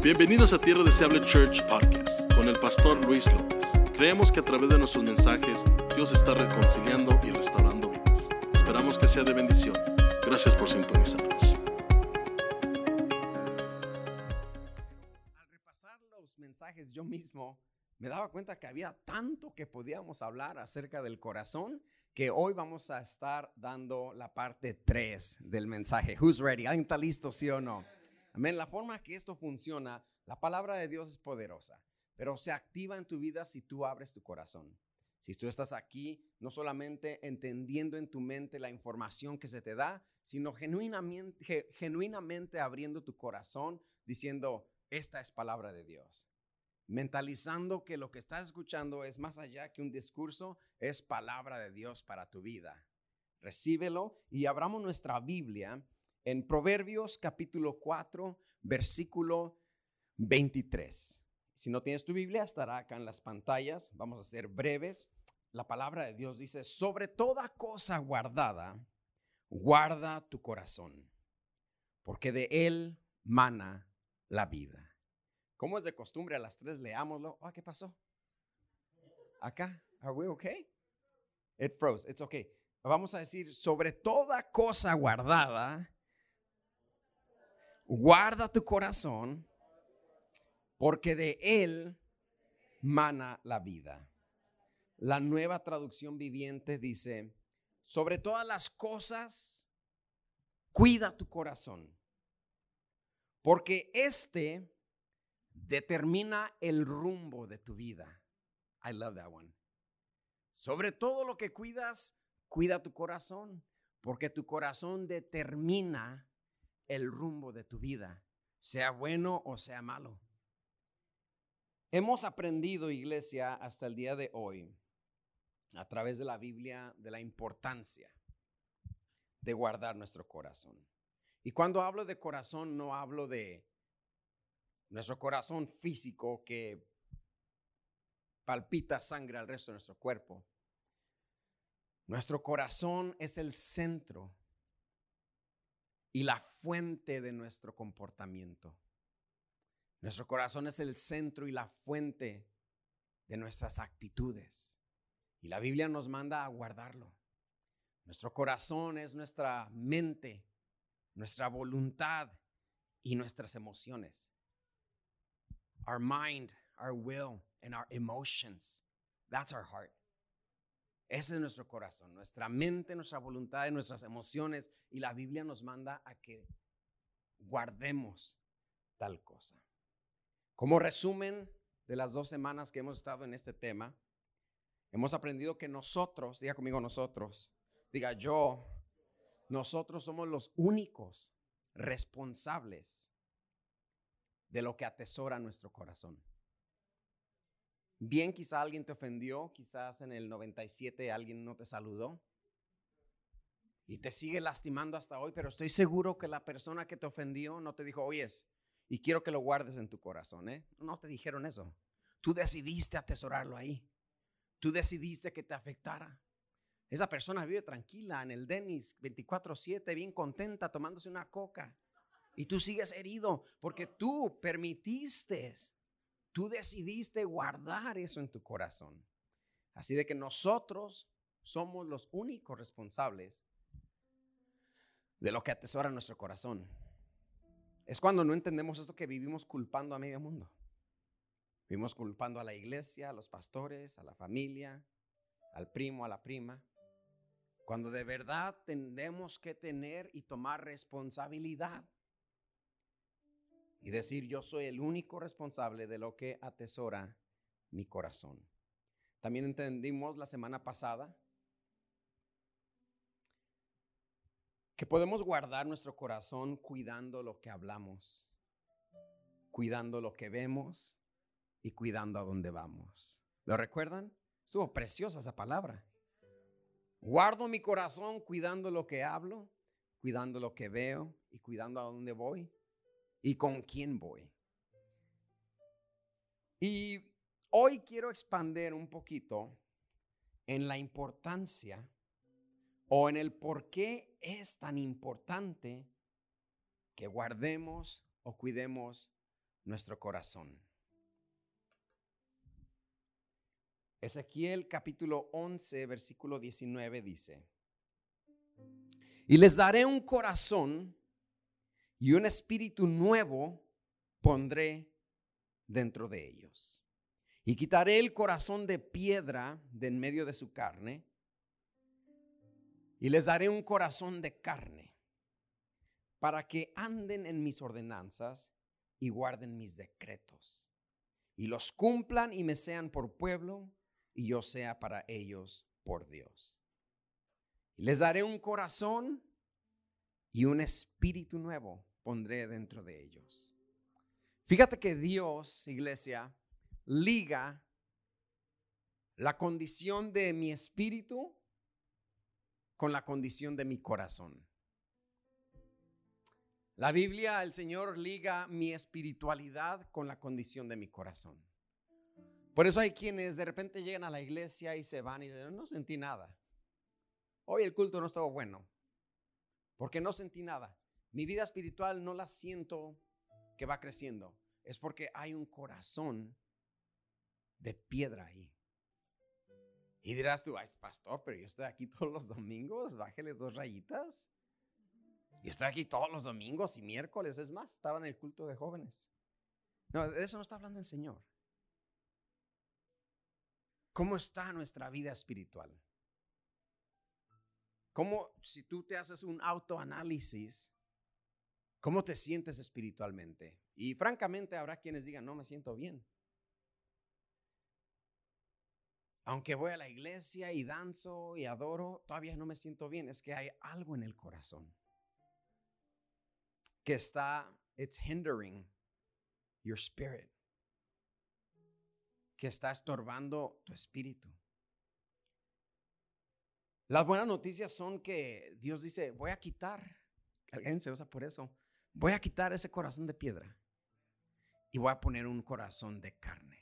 Bienvenidos a Tierra Deseable Church Podcast con el pastor Luis López. Creemos que a través de nuestros mensajes Dios está reconciliando y restaurando vidas. Esperamos que sea de bendición. Gracias por sintonizarnos. Al repasar los mensajes yo mismo, me daba cuenta que había tanto que podíamos hablar acerca del corazón que hoy vamos a estar dando la parte 3 del mensaje. Who's ready? ¿Alguien está listo, sí o no? Amén. La forma que esto funciona, la palabra de Dios es poderosa, pero se activa en tu vida si tú abres tu corazón. Si tú estás aquí, no solamente entendiendo en tu mente la información que se te da, sino genuinamente, ge- genuinamente abriendo tu corazón diciendo, esta es palabra de Dios. Mentalizando que lo que estás escuchando es más allá que un discurso, es palabra de Dios para tu vida. Recíbelo y abramos nuestra Biblia en Proverbios capítulo 4, versículo 23. Si no tienes tu Biblia, estará acá en las pantallas. Vamos a ser breves. La palabra de Dios dice, sobre toda cosa guardada, guarda tu corazón, porque de él mana la vida. Como es de costumbre, a las tres leámoslo. Ah, ¿Qué pasó? Acá, ¿are we okay? It froze, it's okay. Vamos a decir, sobre toda cosa guardada, guarda tu corazón, porque de él mana la vida. La nueva traducción viviente dice, sobre todas las cosas, cuida tu corazón, porque este determina el rumbo de tu vida. I love that one. Sobre todo lo que cuidas, cuida tu corazón, porque tu corazón determina el rumbo de tu vida, sea bueno o sea malo. Hemos aprendido, iglesia, hasta el día de hoy, a través de la Biblia, de la importancia de guardar nuestro corazón. Y cuando hablo de corazón, no hablo de nuestro corazón físico que palpita sangre al resto de nuestro cuerpo. Nuestro corazón es el centro y la fuente de nuestro comportamiento. Nuestro corazón es el centro y la fuente de nuestras actitudes. Y la Biblia nos manda a guardarlo. Nuestro corazón es nuestra mente, nuestra voluntad y nuestras emociones. Our mind, our will, and our emotions. That's our heart. Ese es nuestro corazón, nuestra mente, nuestra voluntad y nuestras emociones. Y la Biblia nos manda a que guardemos tal cosa. Como resumen de las dos semanas que hemos estado en este tema, hemos aprendido que nosotros, diga conmigo nosotros, diga yo, nosotros somos los únicos responsables de lo que atesora nuestro corazón. Bien, quizá alguien te ofendió, quizás en el 97 alguien no te saludó y te sigue lastimando hasta hoy, pero estoy seguro que la persona que te ofendió no te dijo, oyes, y quiero que lo guardes en tu corazón, ¿eh? No te dijeron eso. Tú decidiste atesorarlo ahí. Tú decidiste que te afectara. Esa persona vive tranquila en el Denis 24/7, bien contenta, tomándose una coca. Y tú sigues herido porque tú permitiste, tú decidiste guardar eso en tu corazón. Así de que nosotros somos los únicos responsables de lo que atesora nuestro corazón. Es cuando no entendemos esto que vivimos culpando a medio mundo. Vivimos culpando a la iglesia, a los pastores, a la familia, al primo, a la prima. Cuando de verdad tenemos que tener y tomar responsabilidad y decir yo soy el único responsable de lo que atesora mi corazón. También entendimos la semana pasada que podemos guardar nuestro corazón cuidando lo que hablamos, cuidando lo que vemos y cuidando a dónde vamos. ¿Lo recuerdan? Estuvo preciosa esa palabra. Guardo mi corazón cuidando lo que hablo, cuidando lo que veo y cuidando a dónde voy y con quién voy. Y hoy quiero expander un poquito en la importancia o en el por qué es tan importante que guardemos o cuidemos nuestro corazón. Ezequiel capítulo 11, versículo 19 dice, y les daré un corazón y un espíritu nuevo pondré dentro de ellos. Y quitaré el corazón de piedra de en medio de su carne y les daré un corazón de carne para que anden en mis ordenanzas y guarden mis decretos y los cumplan y me sean por pueblo y yo sea para ellos por Dios. Y les daré un corazón y un espíritu nuevo pondré dentro de ellos. Fíjate que Dios, iglesia, liga la condición de mi espíritu con la condición de mi corazón. La Biblia, el Señor liga mi espiritualidad con la condición de mi corazón. Por eso hay quienes de repente llegan a la iglesia y se van y dicen, no sentí nada. Hoy el culto no estuvo bueno, porque no sentí nada. Mi vida espiritual no la siento que va creciendo. Es porque hay un corazón de piedra ahí. Y dirás tú, ay, pastor, pero yo estoy aquí todos los domingos, bájele dos rayitas. Yo estoy aquí todos los domingos y miércoles, es más, estaba en el culto de jóvenes. No, de eso no está hablando el Señor. ¿Cómo está nuestra vida espiritual? ¿Cómo, si tú te haces un autoanálisis, cómo te sientes espiritualmente? Y francamente habrá quienes digan, no me siento bien. aunque voy a la iglesia y danzo y adoro, todavía no me siento bien. Es que hay algo en el corazón que está, it's hindering your spirit, que está estorbando tu espíritu. Las buenas noticias son que Dios dice, voy a quitar, alguien se usa por eso, voy a quitar ese corazón de piedra y voy a poner un corazón de carne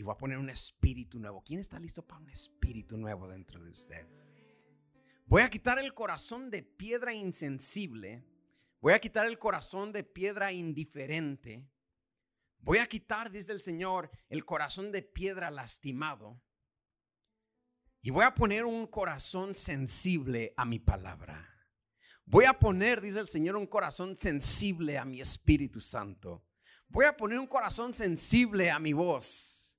y voy a poner un espíritu nuevo. ¿Quién está listo para un espíritu nuevo dentro de usted? Voy a quitar el corazón de piedra insensible. Voy a quitar el corazón de piedra indiferente. Voy a quitar, dice el Señor, el corazón de piedra lastimado. Y voy a poner un corazón sensible a mi palabra. Voy a poner, dice el Señor, un corazón sensible a mi Espíritu Santo. Voy a poner un corazón sensible a mi voz.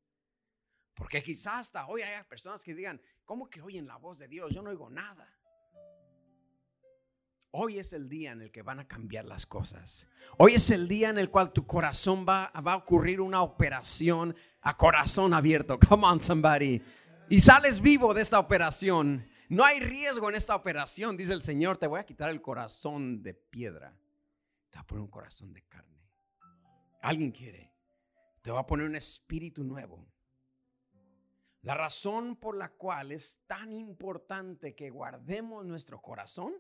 Porque quizás hasta hoy hay personas que digan, ¿cómo que oyen la voz de Dios? Yo no oigo nada. Hoy es el día en el que van a cambiar las cosas. Hoy es el día en el cual tu corazón va, va a ocurrir una operación a corazón abierto. Come on, somebody. Y sales vivo de esta operación. No hay riesgo en esta operación, dice el Señor. Te voy a quitar el corazón de piedra. Te voy a poner un corazón de carne. ¿Alguien quiere? Te voy a poner un espíritu nuevo. La razón por la cual es tan importante que guardemos nuestro corazón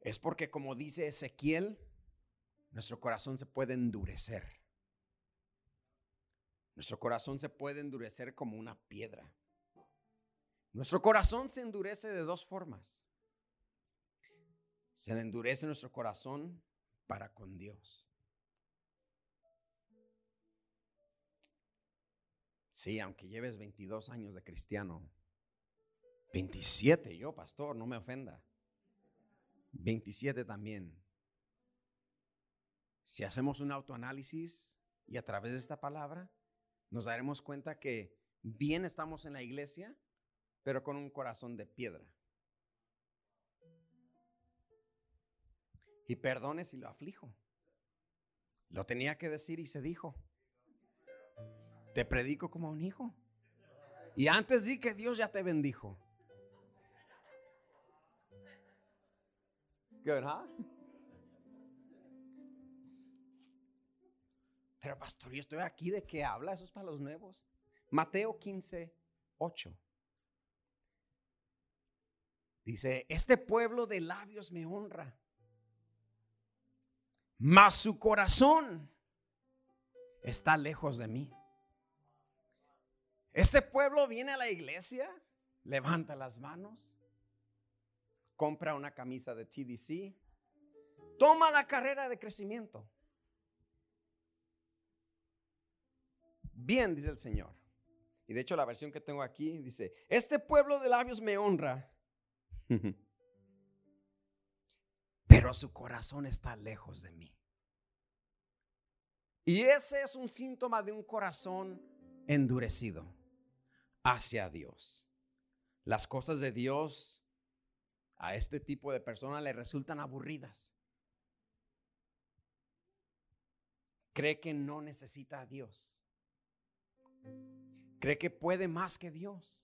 es porque, como dice Ezequiel, nuestro corazón se puede endurecer. Nuestro corazón se puede endurecer como una piedra. Nuestro corazón se endurece de dos formas. Se endurece nuestro corazón para con Dios. Sí, aunque lleves 22 años de cristiano. 27 yo, pastor, no me ofenda. 27 también. Si hacemos un autoanálisis y a través de esta palabra, nos daremos cuenta que bien estamos en la iglesia, pero con un corazón de piedra. Y perdone si lo aflijo. Lo tenía que decir y se dijo. Te predico como un hijo. Y antes di que Dios ya te bendijo. Pero pastor, yo estoy aquí de qué habla, eso es para los nuevos. Mateo 15, 8. Dice, este pueblo de labios me honra, mas su corazón está lejos de mí. Este pueblo viene a la iglesia, levanta las manos, compra una camisa de TDC, Toma la carrera de crecimiento. Bien, dice el Señor. Y de hecho la versión que tengo aquí dice, este pueblo de labios me honra, pero su corazón está lejos de mí. Y ese es un síntoma de un corazón endurecido hacia Dios. Las cosas de Dios a este tipo de personas le resultan aburridas. Cree que no necesita a Dios. Cree que puede más que Dios.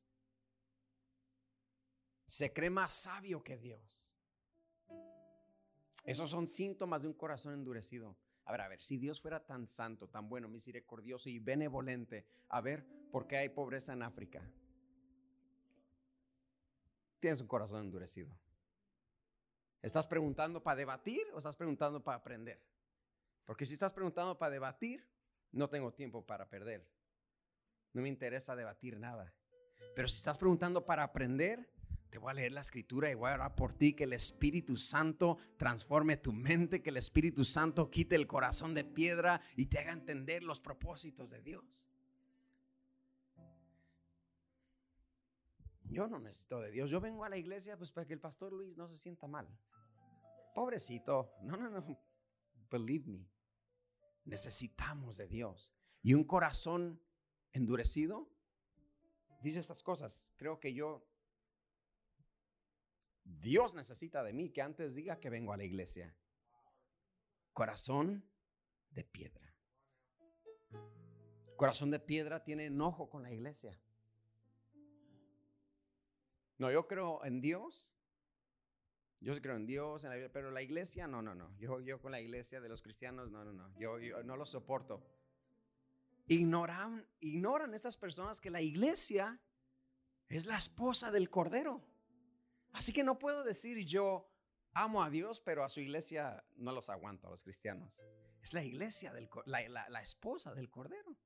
Se cree más sabio que Dios. Esos son síntomas de un corazón endurecido. A ver, a ver, si Dios fuera tan santo, tan bueno, misericordioso y benevolente, a ver, ¿por qué hay pobreza en África? Tienes un corazón endurecido. ¿Estás preguntando para debatir o estás preguntando para aprender? Porque si estás preguntando para debatir, no tengo tiempo para perder. No me interesa debatir nada. Pero si estás preguntando para aprender, te voy a leer la escritura y voy a orar por ti, que el Espíritu Santo transforme tu mente, que el Espíritu Santo quite el corazón de piedra y te haga entender los propósitos de Dios. Yo no necesito de Dios. Yo vengo a la iglesia pues para que el pastor Luis no se sienta mal. Pobrecito. No, no, no. Believe me. Necesitamos de Dios. Y un corazón endurecido dice estas cosas. Creo que yo, Dios necesita de mí que antes diga que vengo a la iglesia. Corazón de piedra. Corazón de piedra tiene enojo con la iglesia. No, yo creo en Dios. Yo creo en Dios, en la, pero la iglesia, no, no, no. Yo, yo con la iglesia de los cristianos, no, no, no. Yo, yo no lo soporto. Ignoran, ignoran estas personas que la iglesia es la esposa del Cordero. Así que no puedo decir yo amo a Dios, pero a su iglesia no los aguanto, a los cristianos. Es la iglesia, del, la, la, esposa del Cordero.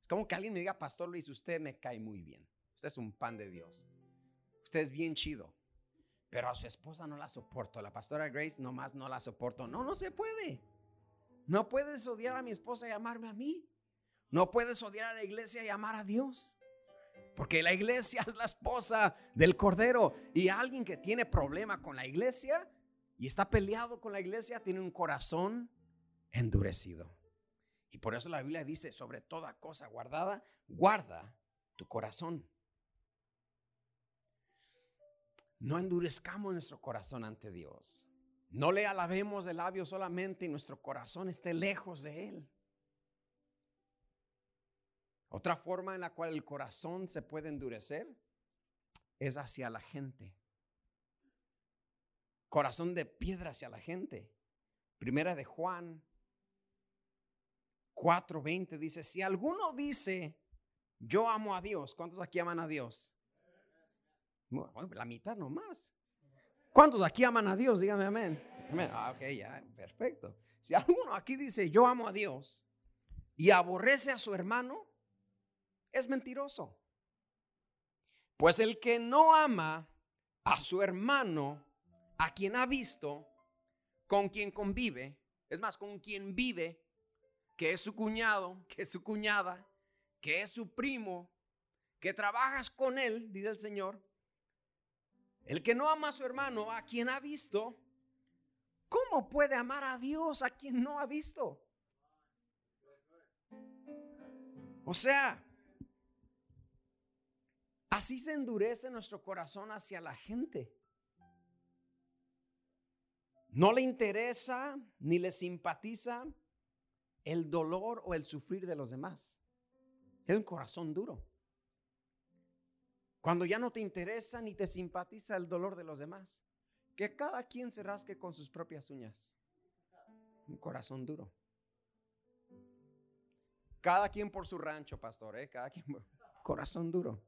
Es como que alguien me diga, Pastor Luis, usted me cae muy bien. Usted es un pan de Dios usted es bien chido, pero a su esposa no la soporto, la pastora Grace nomás no la soporto. No, no se puede. No puedes odiar a mi esposa y amarme a mí. No puedes odiar a la iglesia y amar a Dios. Porque la iglesia es la esposa del Cordero. Y alguien que tiene problema con la iglesia y está peleado con la iglesia tiene un corazón endurecido. Y por eso la Biblia dice, sobre toda cosa guardada, guarda tu corazón. No endurezcamos nuestro corazón ante Dios. No le alabemos de labio solamente y nuestro corazón esté lejos de Él. Otra forma en la cual el corazón se puede endurecer es hacia la gente. Corazón de piedra hacia la gente. Primera de Juan 4:20 dice, si alguno dice, yo amo a Dios, ¿cuántos aquí aman a Dios? La mitad nomás. ¿Cuántos aquí aman a Dios? Dígame amén. amén. Ah, ok, ya, perfecto. Si alguno aquí dice, yo amo a Dios y aborrece a su hermano, es mentiroso. Pues el que no ama a su hermano, a quien ha visto, con quien convive, es más, con quien vive, que es su cuñado, que es su cuñada, que es su primo, que trabajas con él, dice el Señor, el que no ama a su hermano, a quien ha visto, ¿cómo puede amar a Dios a quien no ha visto? O sea, así se endurece nuestro corazón hacia la gente. No le interesa ni le simpatiza el dolor o el sufrir de los demás. Es un corazón duro. Cuando ya no te interesa ni te simpatiza el dolor de los demás. Que cada quien se rasque con sus propias uñas. Un corazón duro. Cada quien por su rancho, pastor, ¿eh? Cada quien. Corazón duro.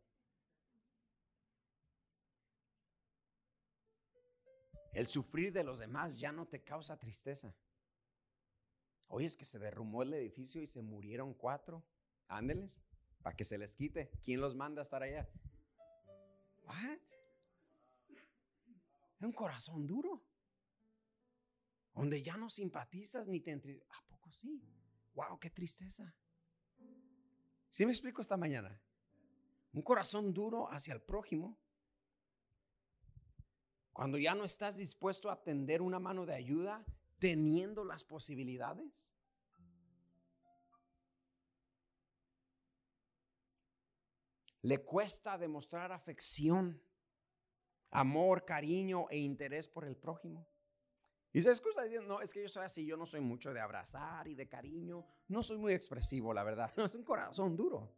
El sufrir de los demás ya no te causa tristeza. Hoy es que se derrumbó el edificio y se murieron cuatro. Ándeles, para que se les quite. ¿Quién los manda a estar allá? What? Es un corazón duro. donde ya no simpatizas ni te ¿A poco sí? ¡Wow! ¡Qué tristeza! ¿Sí me explico esta mañana? Un corazón duro hacia el prójimo. Cuando ya no estás dispuesto a tender una mano de ayuda, teniendo las posibilidades. Le cuesta demostrar afección, amor, cariño e interés por el prójimo. Y se excusa diciendo, no, es que yo soy así, yo no soy mucho de abrazar y de cariño, no soy muy expresivo, la verdad. Es un corazón duro.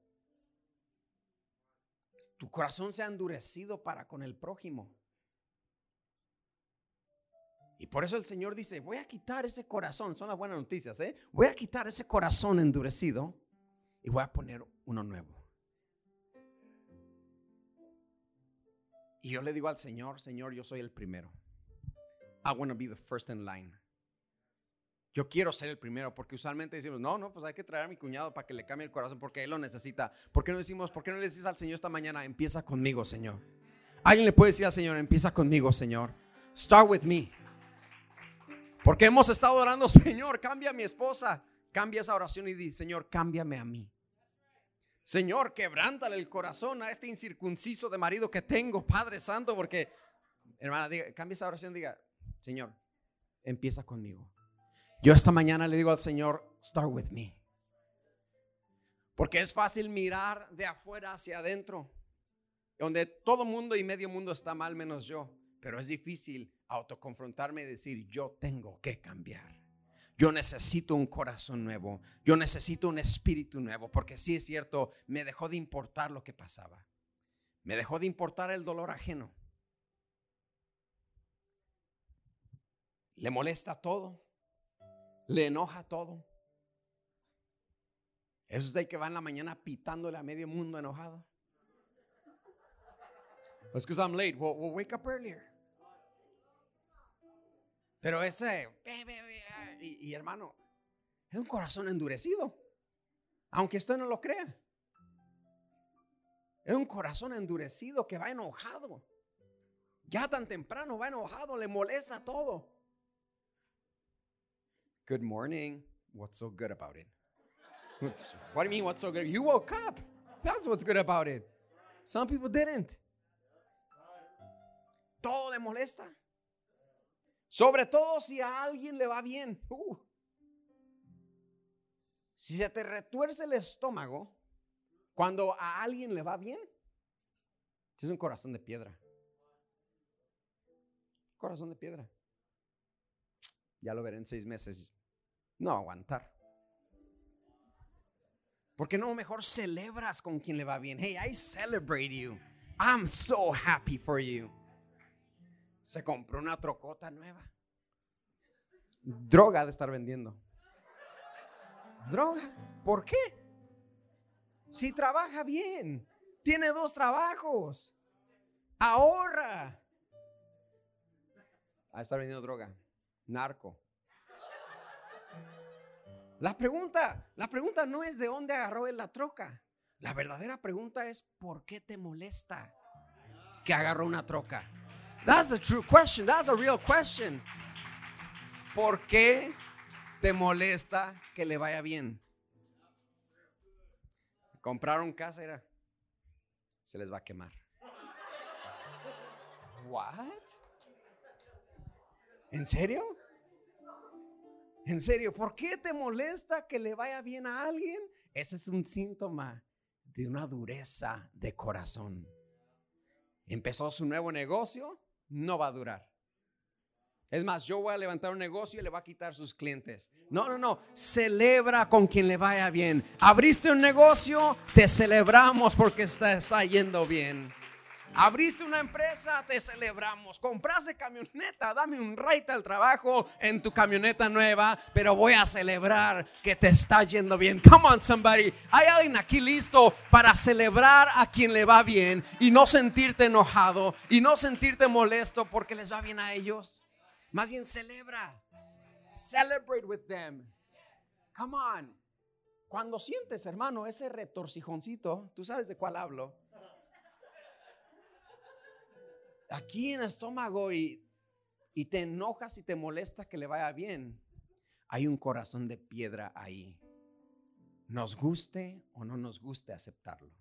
Tu corazón se ha endurecido para con el prójimo. Y por eso el Señor dice, voy a quitar ese corazón, son las buenas noticias, ¿eh? Voy a quitar ese corazón endurecido y voy a poner uno nuevo. Y yo le digo al Señor, Señor, yo soy el primero. I want to be the first in line. Yo quiero ser el primero, porque usualmente decimos, no, no, pues hay que traer a mi cuñado para que le cambie el corazón, porque él lo necesita. ¿Por qué no decimos, por qué no le decís al Señor esta mañana, empieza conmigo, Señor? Alguien le puede decir al Señor, empieza conmigo, Señor. Start with me. Porque hemos estado orando, Señor, cambia a mi esposa. Cambia esa oración y di, Señor, cámbiame a mí. Señor, quebrántale el corazón a este incircunciso de marido que tengo, Padre Santo, porque, hermana, diga, cambia esa oración, diga, Señor, empieza conmigo. Yo esta mañana le digo al Señor, start with me. Porque es fácil mirar de afuera hacia adentro, donde todo mundo y medio mundo está mal menos yo. Pero es difícil autoconfrontarme y decir, yo tengo que cambiar. Yo necesito un corazón nuevo. Yo necesito un espíritu nuevo. Porque sí es cierto, me dejó de importar lo que pasaba. Me dejó de importar el dolor ajeno. Le molesta todo. Le enoja todo. Es usted que va en la mañana pitándole a medio mundo enojado. Because I'm late. Well, we'll wake up earlier. Pero ese, y, y, hermano, es un corazón endurecido. Aunque usted no lo crea. Es un corazón endurecido que va enojado. Ya tan temprano va enojado, le molesta todo. Good morning. What's so good about it? what do you mean, what's so good? You woke up. That's what's good about it. Some people didn't. Todo le molesta. Sobre todo si a alguien le va bien. Uh. Si se te retuerce el estómago cuando a alguien le va bien, es un corazón de piedra. Corazón de piedra. Ya lo veré en seis meses. No aguantar. Porque no mejor celebras con quien le va bien. Hey, I celebrate you. I'm so happy for you. Se compró una trocota nueva. Droga de estar vendiendo. Droga. ¿Por qué? Si trabaja bien, tiene dos trabajos, ahorra. A estar vendiendo droga, narco. La pregunta, la pregunta no es de dónde agarró la troca. La verdadera pregunta es ¿por qué te molesta que agarró una troca? That's a true question. That's a real question. ¿Por qué te molesta que le vaya bien? Compraron casa era se les va a quemar. What? ¿En serio? En serio, ¿por qué te molesta que le vaya bien a alguien? Ese es un síntoma de una dureza de corazón. Empezó su nuevo negocio, no va a durar. Es más, yo voy a levantar un negocio y le va a quitar sus clientes. No, no, no. Celebra con quien le vaya bien. Abriste un negocio, te celebramos porque está, está yendo bien. Abriste una empresa, te celebramos. Compraste camioneta, dame un ride al trabajo en tu camioneta nueva, pero voy a celebrar que te está yendo bien. Come on, somebody. Hay alguien aquí listo para celebrar a quien le va bien y no sentirte enojado y no sentirte molesto porque les va bien a ellos. Más bien celebra. Celebrate with them. Come on. Cuando sientes, hermano, ese retorcijoncito, tú sabes de cuál hablo aquí en el estómago y y te enojas y te molesta que le vaya bien, hay un corazón de piedra ahí. Nos guste o no nos guste aceptarlo.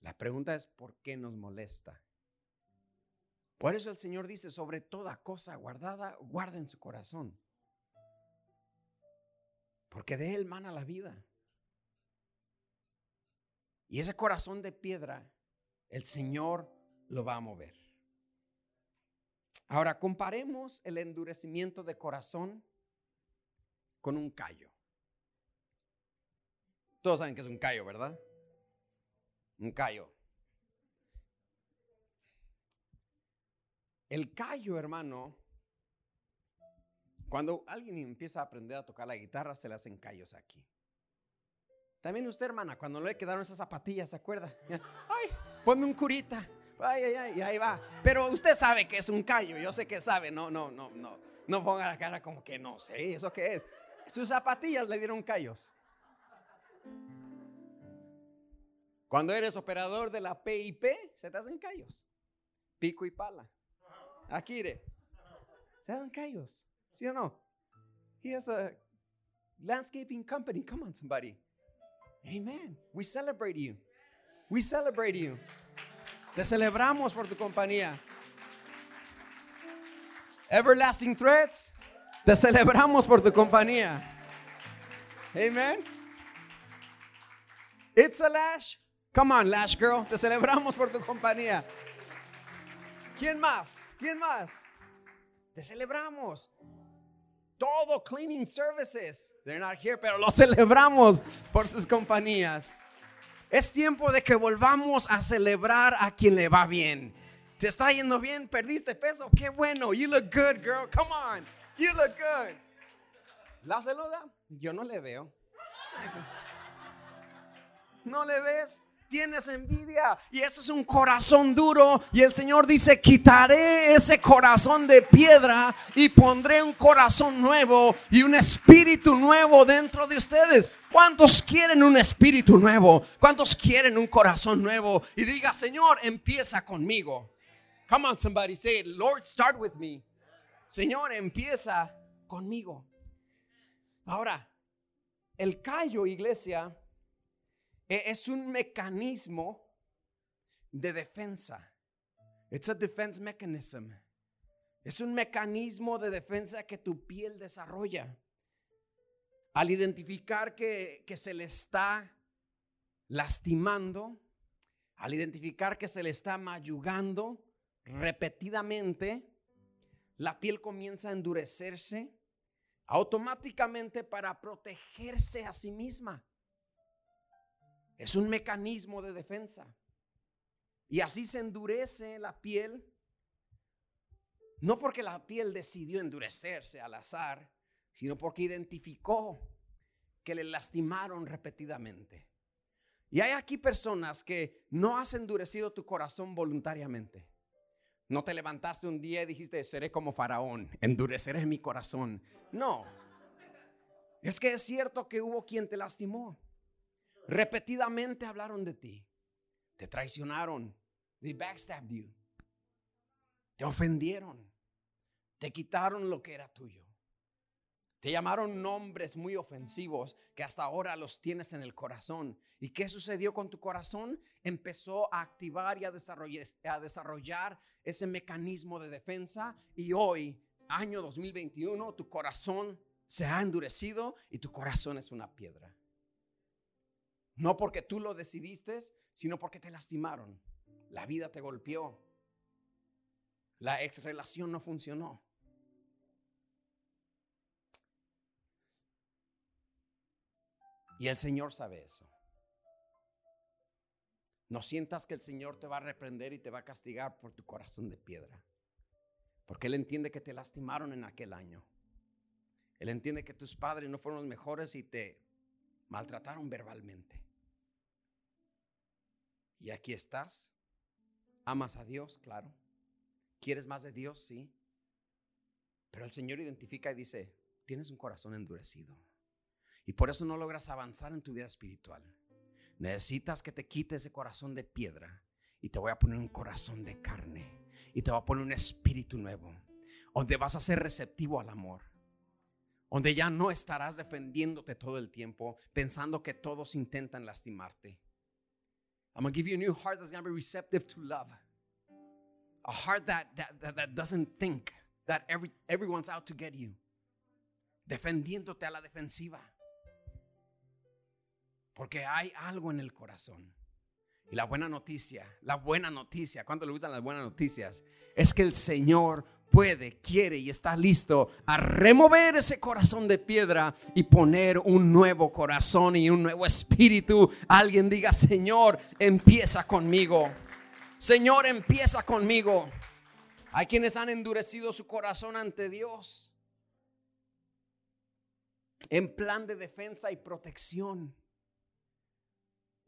La pregunta es, ¿por qué nos molesta? Por eso el Señor dice, sobre toda cosa guardada, guarda en su corazón. Porque de Él mana la vida. Y ese corazón de piedra, el Señor lo va a mover. Ahora, comparemos el endurecimiento de corazón con un callo. Todos saben que es un callo, ¿verdad? Un callo. El callo, hermano, cuando alguien empieza a aprender a tocar la guitarra, se le hacen callos aquí. También usted, hermana, cuando le quedaron esas zapatillas, ¿se acuerda? Ay, ponme un curita. Ay, ay, ay, y ahí va. Pero usted sabe que es un callo, yo sé que sabe. No, no, no, no. No ponga la cara como que no sé, ¿eso qué es? Sus zapatillas le dieron callos. Cuando eres operador de la PIP, se te hacen callos. Pico y pala. Aquí, se hacen callos. ¿Sí o no? He has a landscaping company. Come on, somebody. Amen. We celebrate you. We celebrate you. Te celebramos por tu compañía. Everlasting Threads. Te celebramos por tu compañía. Amen. It's a Lash. Come on, Lash Girl. Te celebramos por tu compañía. ¿Quién más? ¿Quién más? Te celebramos. Todo cleaning services. They're not here, pero lo celebramos por sus compañías. Es tiempo de que volvamos a celebrar a quien le va bien. ¿Te está yendo bien? ¿Perdiste peso? Qué bueno. You look good, girl. Come on. You look good. ¿La saluda? Yo no le veo. ¿No le ves? tienes envidia y eso es un corazón duro y el Señor dice, quitaré ese corazón de piedra y pondré un corazón nuevo y un espíritu nuevo dentro de ustedes. ¿Cuántos quieren un espíritu nuevo? ¿Cuántos quieren un corazón nuevo? Y diga, Señor, empieza conmigo. Come on, somebody say it. Lord, start with me. Señor, empieza conmigo. Ahora, el callo, iglesia, e, es un mecanismo de defensa. It's a defense mechanism. Es un mecanismo de defensa que tu piel desarrolla. Al identificar que, que se le está lastimando, al identificar que se le está mayugando repetidamente, la piel comienza a endurecerse automáticamente para protegerse a sí misma. Es un mecanismo de defensa. Y así se endurece la piel. No porque la piel decidió endurecerse al azar, sino porque identificó que le lastimaron repetidamente. Y hay aquí personas que no has endurecido tu corazón voluntariamente. No te levantaste un día y dijiste, seré como faraón, endureceré mi corazón. No. Es que es cierto que hubo quien te lastimó. Repetidamente hablaron de ti. Te traicionaron. They backstabbed you. Te ofendieron. Te quitaron lo que era tuyo. Te llamaron nombres muy ofensivos que hasta ahora los tienes en el corazón. ¿Y qué sucedió con tu corazón? Empezó a activar y a desarrollar, ese mecanismo de defensa y hoy, año 2021, tu corazón se ha endurecido y tu corazón es una piedra. No porque tú lo decidiste, sino porque te lastimaron. La vida te golpeó. La ex relación no funcionó. Y el Señor sabe eso. No sientas que el Señor te va a reprender y te va a castigar por tu corazón de piedra. Porque Él entiende que te lastimaron en aquel año. Él entiende que tus padres no fueron los mejores y te maltrataron verbalmente. Y aquí estás. Amas a Dios, claro. ¿Quieres más de Dios? Sí. Pero el Señor identifica y dice, tienes un corazón endurecido. Y por eso no logras avanzar en tu vida espiritual. Necesitas que te quite ese corazón de piedra y te voy a poner un corazón de carne. y te va a poner un espíritu nuevo, donde vas a ser receptivo al amor, donde ya no estarás defendiéndote todo el tiempo pensando que todos intentan lastimarte. I'm going to give you a new heart that's going to be receptive to love. A heart that, that, that, doesn't think that every, everyone's out to get you. Defendiéndote a la defensiva. Porque hay algo en el corazón. Y la buena noticia, la buena noticia, ¿cuánto le gustan las buenas noticias? Es que el Señor puede, quiere y está listo a remover ese corazón de piedra y poner un nuevo corazón y un nuevo espíritu. Alguien diga, Señor, empieza conmigo. Señor, empieza conmigo. Hay quienes han endurecido su corazón ante Dios en plan de defensa y protección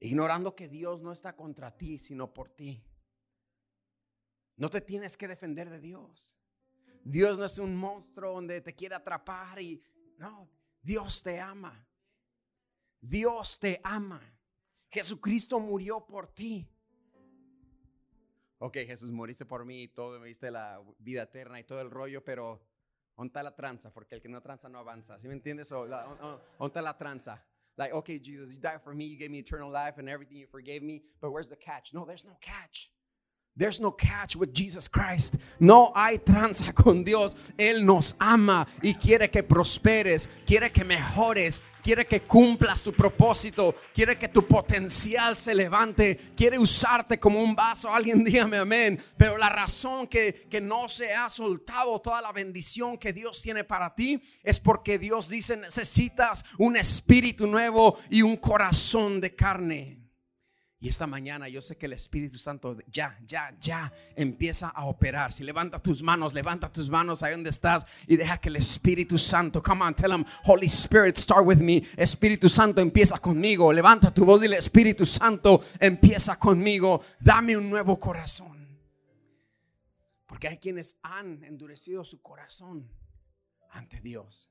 ignorando que Dios no está contra ti, sino por ti. No te tienes que defender de Dios. Dios no es un monstruo donde te quiere atrapar y no, Dios te ama. Dios te ama. Jesucristo murió por ti. Ok, Jesús, moriste por mí y todo, me diste la vida eterna y todo el rollo, pero ¿dónde la tranza? Porque el que no tranza no avanza. ¿Sí me entiendes? ¿Dónde la tranza? Like, okay, Jesus, you died for me, you gave me eternal life and everything, you forgave me, but where's the catch? No, there's no catch. There's no catch with Jesus Christ. No hay tranza con Dios. Él nos ama y quiere que prosperes, quiere que mejores, quiere que cumplas tu propósito, quiere que tu potencial se levante, quiere usarte como un vaso. Alguien dígame amén. Pero la razón que, que no se ha soltado toda la bendición que Dios tiene para ti es porque Dios dice necesitas un espíritu nuevo y un corazón de carne. Y esta mañana yo sé que el Espíritu Santo ya, ya, ya empieza a operar. Si levanta tus manos, levanta tus manos ahí donde estás y deja que el Espíritu Santo, come on, tell him, Holy Spirit, start with me. Espíritu Santo, empieza conmigo. Levanta tu voz y dile, Espíritu Santo, empieza conmigo. Dame un nuevo corazón. Porque hay quienes han endurecido su corazón ante Dios,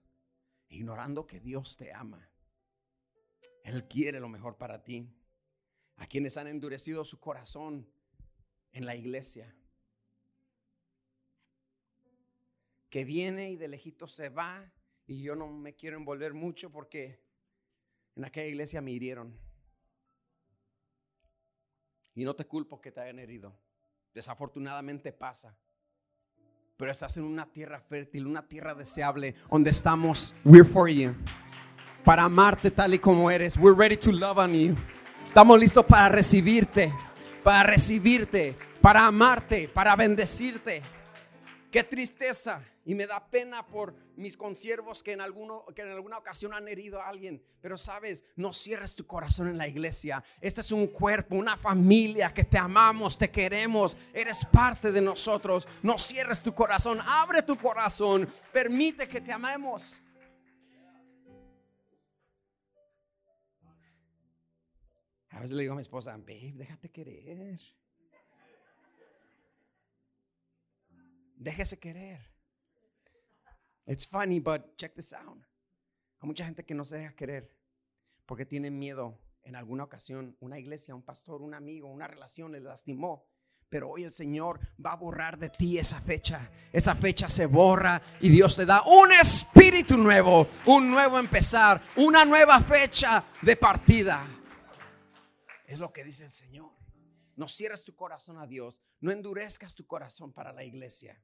ignorando que Dios te ama. Él quiere lo mejor para ti a quienes han endurecido su corazón en la iglesia. Que viene y de lejito se va y yo no me quiero envolver mucho porque en aquella iglesia me hirieron. Y no te culpo que te hayan herido. Desafortunadamente pasa. Pero estás en una tierra fértil, una tierra deseable, donde estamos, we're for you. Para amarte tal y como eres. We're ready to love on you. Estamos listos para recibirte, para recibirte, para amarte, para bendecirte. Qué tristeza y me da pena por mis consiervos que en, alguna ocasión han herido a alguien. Pero sabes, no cierres tu corazón en la iglesia. Este es un cuerpo, una familia que te amamos, te queremos. Eres parte de nosotros. No cierres tu corazón, abre tu corazón. Permite que te amemos. A veces le digo a mi esposa, babe, déjate querer. Déjese querer. It's funny, but check this out. Hay mucha gente que no se deja querer porque tienen miedo. En alguna ocasión, una iglesia, un pastor, un amigo, una relación le lastimó. Pero hoy el Señor va a borrar de ti esa fecha. Esa fecha se borra y Dios te da un espíritu nuevo, un nuevo empezar, una nueva fecha de partida. Es lo que dice el Señor. No cierres tu corazón a Dios. No endurezcas tu corazón para la iglesia.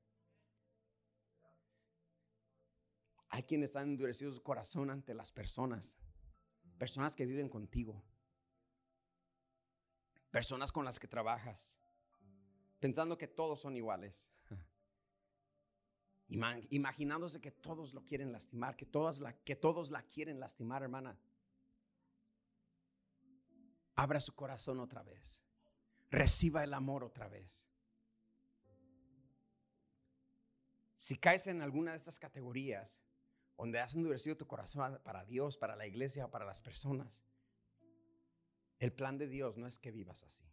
Hay quienes han endurecido su corazón ante las personas. Personas que viven contigo. Personas con las que trabajas. Pensando que todos son iguales. Imaginándose que todos lo quieren lastimar, que, que todos la quieren lastimar, hermana abra su corazón otra vez. Reciba el amor otra vez. Si caes en alguna de estas categorías, donde has endurecido tu corazón para Dios, para la iglesia, para las personas, el plan de Dios no es que vivas así.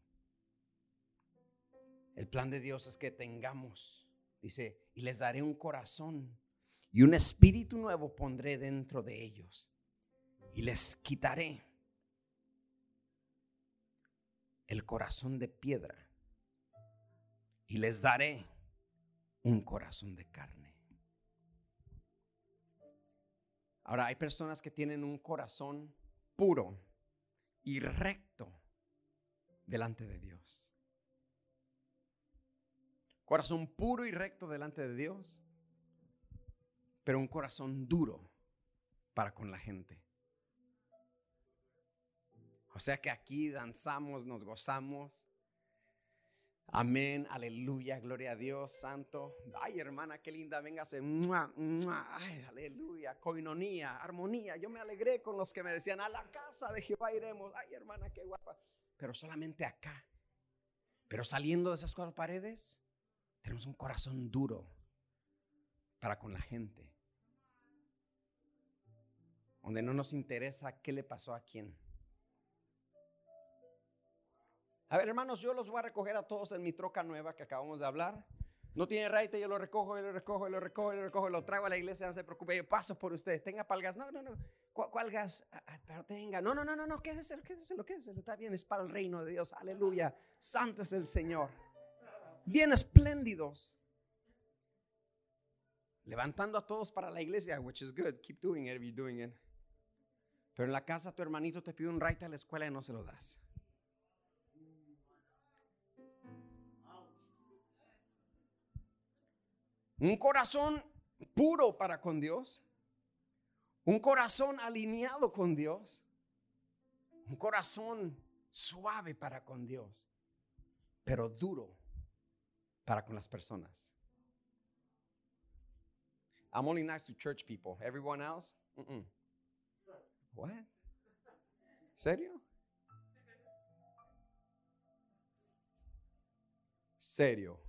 El plan de Dios es que tengamos, dice, y les daré un corazón y un espíritu nuevo pondré dentro de ellos y les quitaré el corazón de piedra y les daré un corazón de carne. Ahora, hay personas que tienen un corazón puro y recto delante de Dios. Corazón puro y recto delante de Dios, pero un corazón duro para con la gente. O sea que aquí danzamos, nos gozamos, Amén, aleluya, gloria a Dios, santo. Ay, hermana, qué linda, véngase. Ay, aleluya, coinonía, armonía. Yo me alegré con los que me decían, a la casa de Jehová iremos. Ay, hermana, qué guapa. Pero solamente acá. Pero saliendo de esas cuatro paredes, tenemos un corazón duro para con la gente. Donde no nos interesa qué le pasó a quién. A ver, hermanos, yo los voy a recoger a todos en mi troca nueva que acabamos de hablar. No tiene raite, yo lo recojo, yo lo recojo, yo lo recojo, yo lo recojo, lo traigo a la iglesia, no se preocupe, yo paso por usted. Tenga para el gas. No, no, no. ¿Cuál, gas? Ah, ah, pero tenga. No, no, no, no, no, quédese, quédese, quédese. Está bien, es para el reino de Dios. Aleluya. Santo es el Señor. Bien espléndidos. Levantando a todos para la iglesia, which is good. Keep doing it if you're doing it. Pero en la casa tu hermanito te pide un raite a la escuela y no se lo das. Un corazón puro para con Dios. Un corazón alineado con Dios. Un corazón suave para con Dios. Pero duro para con las personas. I'm only nice to church people. Everyone else? What? ¿Serio? Serio.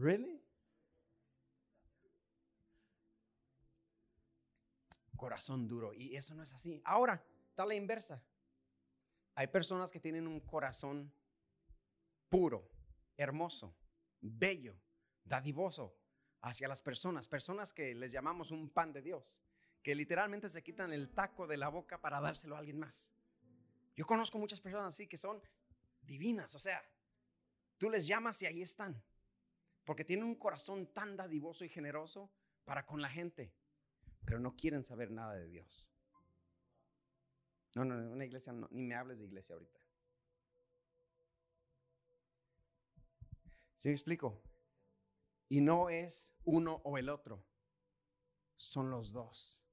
Really? Corazón duro. Y eso no es así. Ahora, está la inversa. Hay personas que tienen un corazón puro, hermoso, bello, dadivoso hacia las personas. Personas que les llamamos un pan de Dios. Que literalmente se quitan el taco de la boca para dárselo a alguien más. Yo conozco muchas personas así que son divinas. O sea, tú les llamas y ahí están porque tienen un corazón tan dadivoso y generoso para con la gente, pero no quieren saber nada de Dios. No, no, una iglesia, ni me hables de iglesia ahorita. ¿Sí me explico? Y no es uno o el otro, son los dos.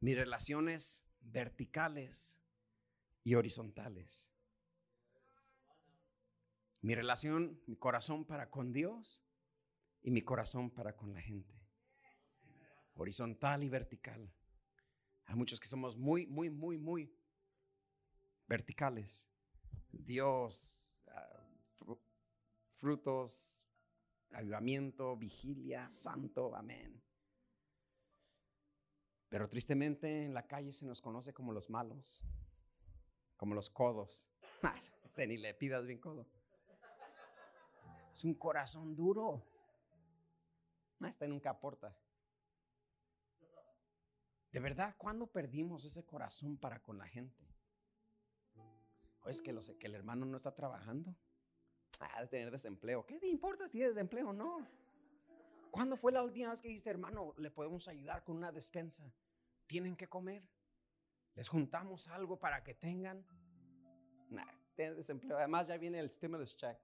Mis relaciones verticales y horizontales. Mi relación, mi corazón para con Dios y mi corazón para con la gente. Horizontal y vertical. Hay muchos que somos muy, muy, muy, muy verticales. Dios, ah, frutos, avivamiento, vigilia, santo, amén. Pero tristemente en la calle se nos conoce como los malos, como los codos. ni le pidas bien codo. Es un corazón duro. No, está nunca aporta. De verdad, ¿cuándo perdimos ese corazón para con la gente? ¿O es que, que el hermano no está trabajando? Ah, de tener desempleo. ¿Qué te importa si tienes desempleo? No. ¿Cuándo fue la última vez que dijiste, hermano, le podemos ayudar con una despensa? ¿Tienen que comer? ¿Les juntamos algo para que tengan? Nah, tener desempleo. Además, ya viene el stimulus check.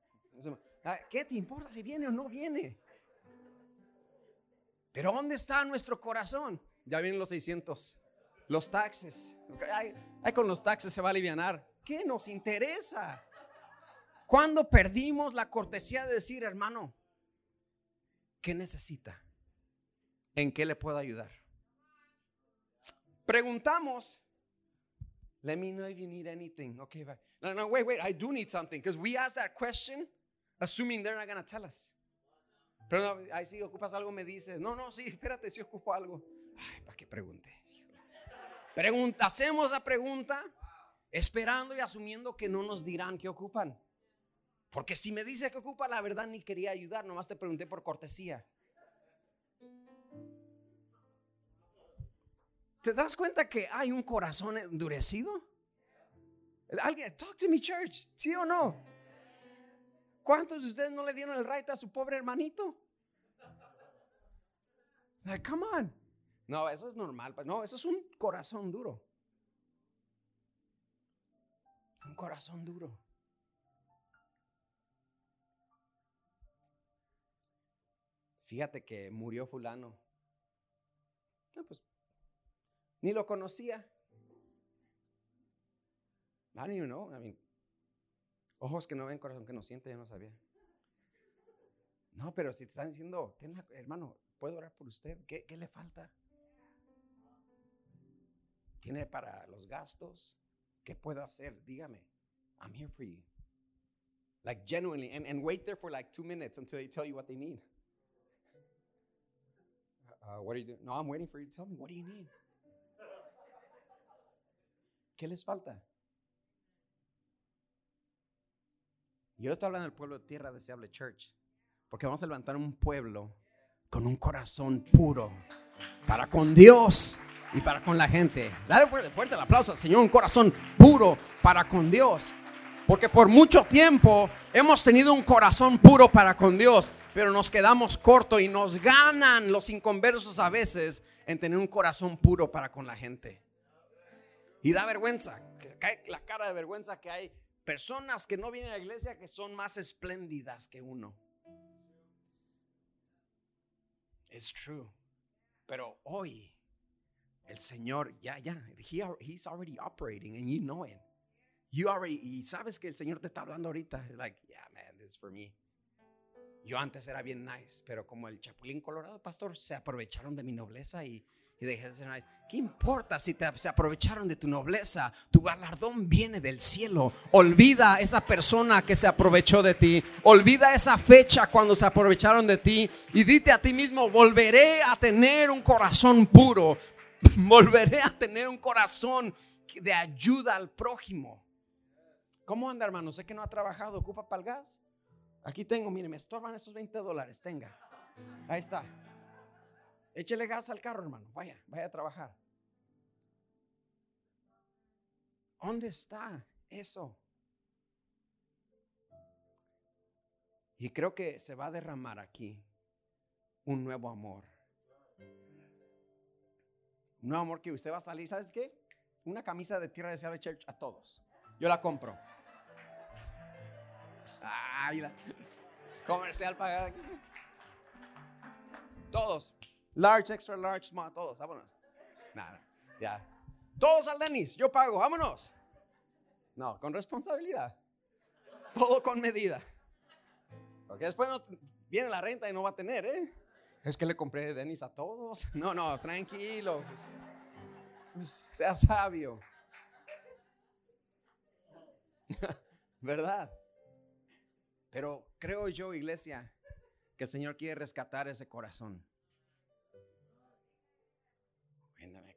Ah, ¿Qué te importa si viene o no viene? Pero ¿dónde está nuestro corazón? Ya vienen los 600. Los taxes. Ay, con los taxes se va a aliviar. ¿Qué nos interesa? ¿Cuándo perdimos la cortesía de decir, hermano, ¿qué necesita? ¿En qué le puedo ayudar? Preguntamos. Let me know if you need anything. Okay, bye. No, no, wait, wait. I do need something. Because we asked that question assuming they're not to tell us. Pero no, ahí si ocupas algo me dices, no, no, sí, espérate, si ocupo algo. Ay, ¿para qué pregunte? Pregunta, hacemos la pregunta esperando y asumiendo que no nos dirán qué ocupan. Porque si me dice que ocupa, la verdad ni quería ayudar, nomás te pregunté por cortesía. ¿Te das cuenta que hay un corazón endurecido? Alguien, talk to me, church, ¿sí o no? ¿Cuántos de ustedes no le dieron el right a su pobre hermanito? Like, come on. No, eso es normal. No, eso es un corazón duro. Un corazón duro. Fíjate que murió fulano. No, pues, ni lo conocía. I don't even know. I mean, ojos que no ven, corazón que no siente, yo no sabía. No, pero si te están diciendo, hermano, ¿puedo orar por usted? ¿Qué, ¿Qué le falta? ¿Tiene para los gastos? ¿Qué puedo hacer? Dígame. I'm here for you. Like genuinely. And, and wait there for like two minutes until they tell you what they need. Uh, what are you doing? No, I'm waiting for you to tell me. What do you need? ¿Qué les falta? Yo estoy hablando del pueblo de Tierra Deseable Church. Porque vamos a levantar un pueblo con un corazón puro para con Dios y para con la gente. Dale fuerte, fuerte el aplauso, Señor, un corazón puro para con Dios. Porque por mucho tiempo hemos tenido un corazón puro para con Dios, pero nos quedamos cortos y nos ganan los inconversos a veces en tener un corazón puro para con la gente. Y da vergüenza, la cara de vergüenza que hay personas que no vienen a la iglesia que son más espléndidas que uno. Es true. Pero hoy el Señor ya ya he, he's already operating and you know it. You already y sabes que el Señor te está hablando ahorita. Like, yeah, man, this is for me. Yo antes era bien nice, pero como el Chapulín Colorado, pastor, se aprovecharon de mi nobleza y y nice. ¿Qué importa si te, se aprovecharon de tu nobleza? Tu galardón viene del cielo. Olvida esa persona que se aprovechó de ti. Olvida esa fecha cuando se aprovecharon de ti. Y dite a ti mismo, volveré a tener un corazón puro. Volveré a tener un corazón de ayuda al prójimo. ¿Cómo anda, hermano? Sé que no ha trabajado. ¿Ocupa para el gas? Aquí tengo, mire, me estorban estos 20 dólares. Tenga. Ahí está. Échele gas al carro, hermano. Vaya, vaya a trabajar. ¿Dónde está eso? Y creo que se va a derramar aquí un nuevo amor. Un nuevo amor que usted va a salir, ¿sabes qué? Una camisa de tierra de Seattle Church a todos. Yo la compro. Ay, la comercial pagada. Todos. Large, extra large, small, todos, vámonos. Nada, ya. Todos al Denis, yo pago, vámonos. No, con responsabilidad. Todo con medida. Porque después viene la renta y no va a tener, ¿eh? Es que le compré Denis a todos. No, no, tranquilo. Pues, pues, sea sabio. ¿Verdad? Pero creo yo, iglesia, que el Señor quiere rescatar ese corazón.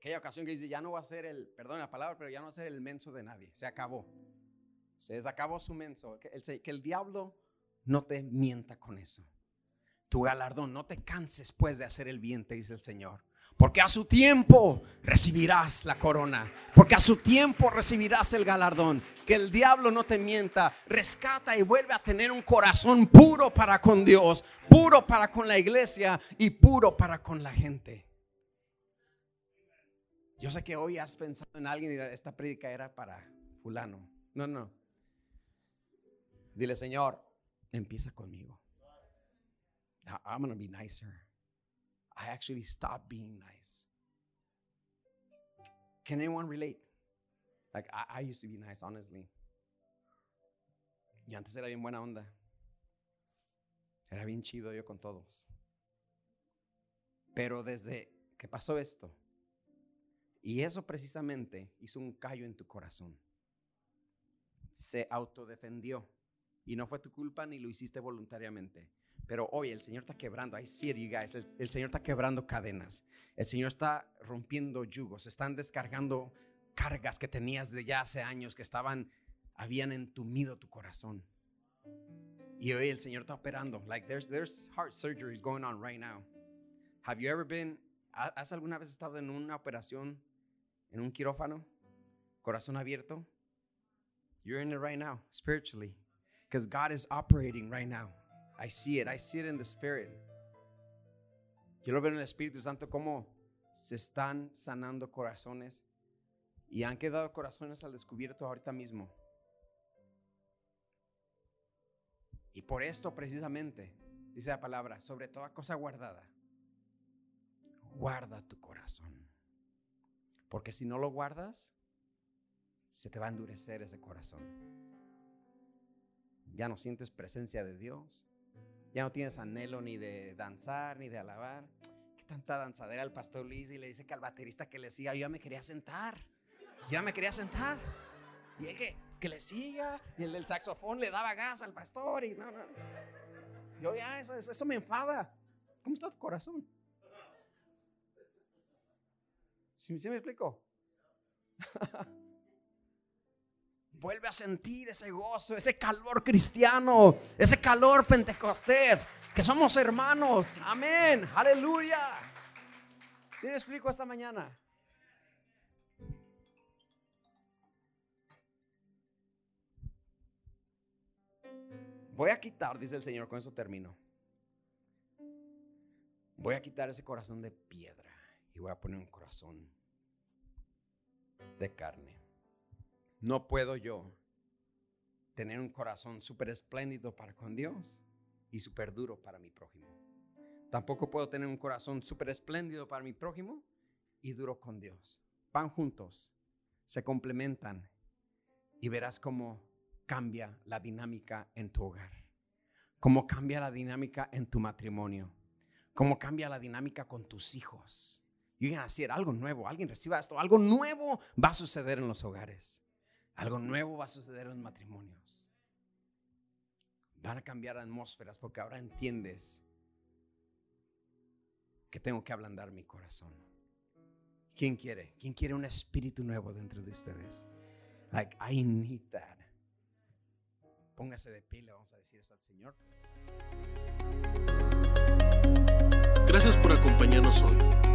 Aquella ocasión que dice, ya no va a ser el, perdón la palabra, pero ya no va a ser el menso de nadie. Se acabó. Se acabó su menso. Que el, que el diablo no te mienta con eso. Tu galardón, no te canses pues de hacer el bien, te dice el Señor. Porque a su tiempo recibirás la corona. Porque a su tiempo recibirás el galardón. Que el diablo no te mienta. Rescata y vuelve a tener un corazón puro para con Dios, puro para con la iglesia y puro para con la gente. Yo sé que hoy has pensado en alguien y esta prédica era para fulano. No, no. Dile, Señor, empieza conmigo. I'm going to be nicer. I actually stopped being nice. Can anyone relate? Like, I, I used to be nice, honestly. Y antes era bien buena onda. Era bien chido yo con todos. Pero desde que pasó esto, y eso precisamente hizo un callo en tu corazón. Se autodefendió. Y no fue tu culpa ni lo hiciste voluntariamente. Pero hoy el Señor está quebrando, I see you guys, el, el, Señor está quebrando cadenas. El Señor está rompiendo yugos, están descargando cargas que tenías de ya hace años que estaban, habían entumido tu corazón. Y hoy el Señor está operando. Like there's, there's heart surgeries going on right now. Have you ever been, has alguna vez estado en una operación en un quirófano, corazón abierto. You're in it right now, spiritually. Because God is operating right now. I see it. I see it in the spirit. Yo lo veo en el Espíritu Santo como se están sanando corazones y han quedado corazones al descubierto ahorita mismo. Y por esto precisamente, dice la palabra, sobre toda cosa guardada, guarda tu corazón. Porque si no lo guardas, se te va a endurecer ese corazón. Ya no sientes presencia de Dios. Ya no tienes anhelo ni de danzar, ni de alabar. Qué tanta danzadera el pastor Luis y le dice que al baterista que le siga, yo ya me quería sentar. Yo ya me quería sentar. Y él que, que le siga. Y el del saxofón le daba gas al pastor. Y no, no. Yo ya, eso, eso, eso me enfada. ¿Cómo está tu corazón? ¿Sí, me explico? Vuelve a sentir ese gozo, ese calor cristiano, ese calor pentecostés, que somos hermanos. Amén, aleluya. ¿Sí me explico esta mañana? Voy a quitar, dice el Señor, con eso termino. Voy a quitar ese corazón de piedra y voy a poner un corazón de carne. No puedo yo tener un corazón súper espléndido para con Dios y súper duro para mi prójimo. Tampoco puedo tener un corazón súper espléndido para mi prójimo y duro con Dios. Van juntos, se complementan y verás cómo cambia la dinámica en tu hogar, cómo cambia la dinámica en tu matrimonio, cómo cambia la dinámica con tus hijos. Y van a decir algo nuevo, alguien reciba esto, algo nuevo va a suceder en los hogares, algo nuevo va a suceder en los matrimonios. Van a cambiar atmósferas porque ahora entiendes que tengo que ablandar mi corazón. ¿Quién quiere? ¿Quién quiere un espíritu nuevo dentro de ustedes? Like, I need that. Póngase de pie, le vamos a decir eso al Señor. Gracias por acompañarnos hoy.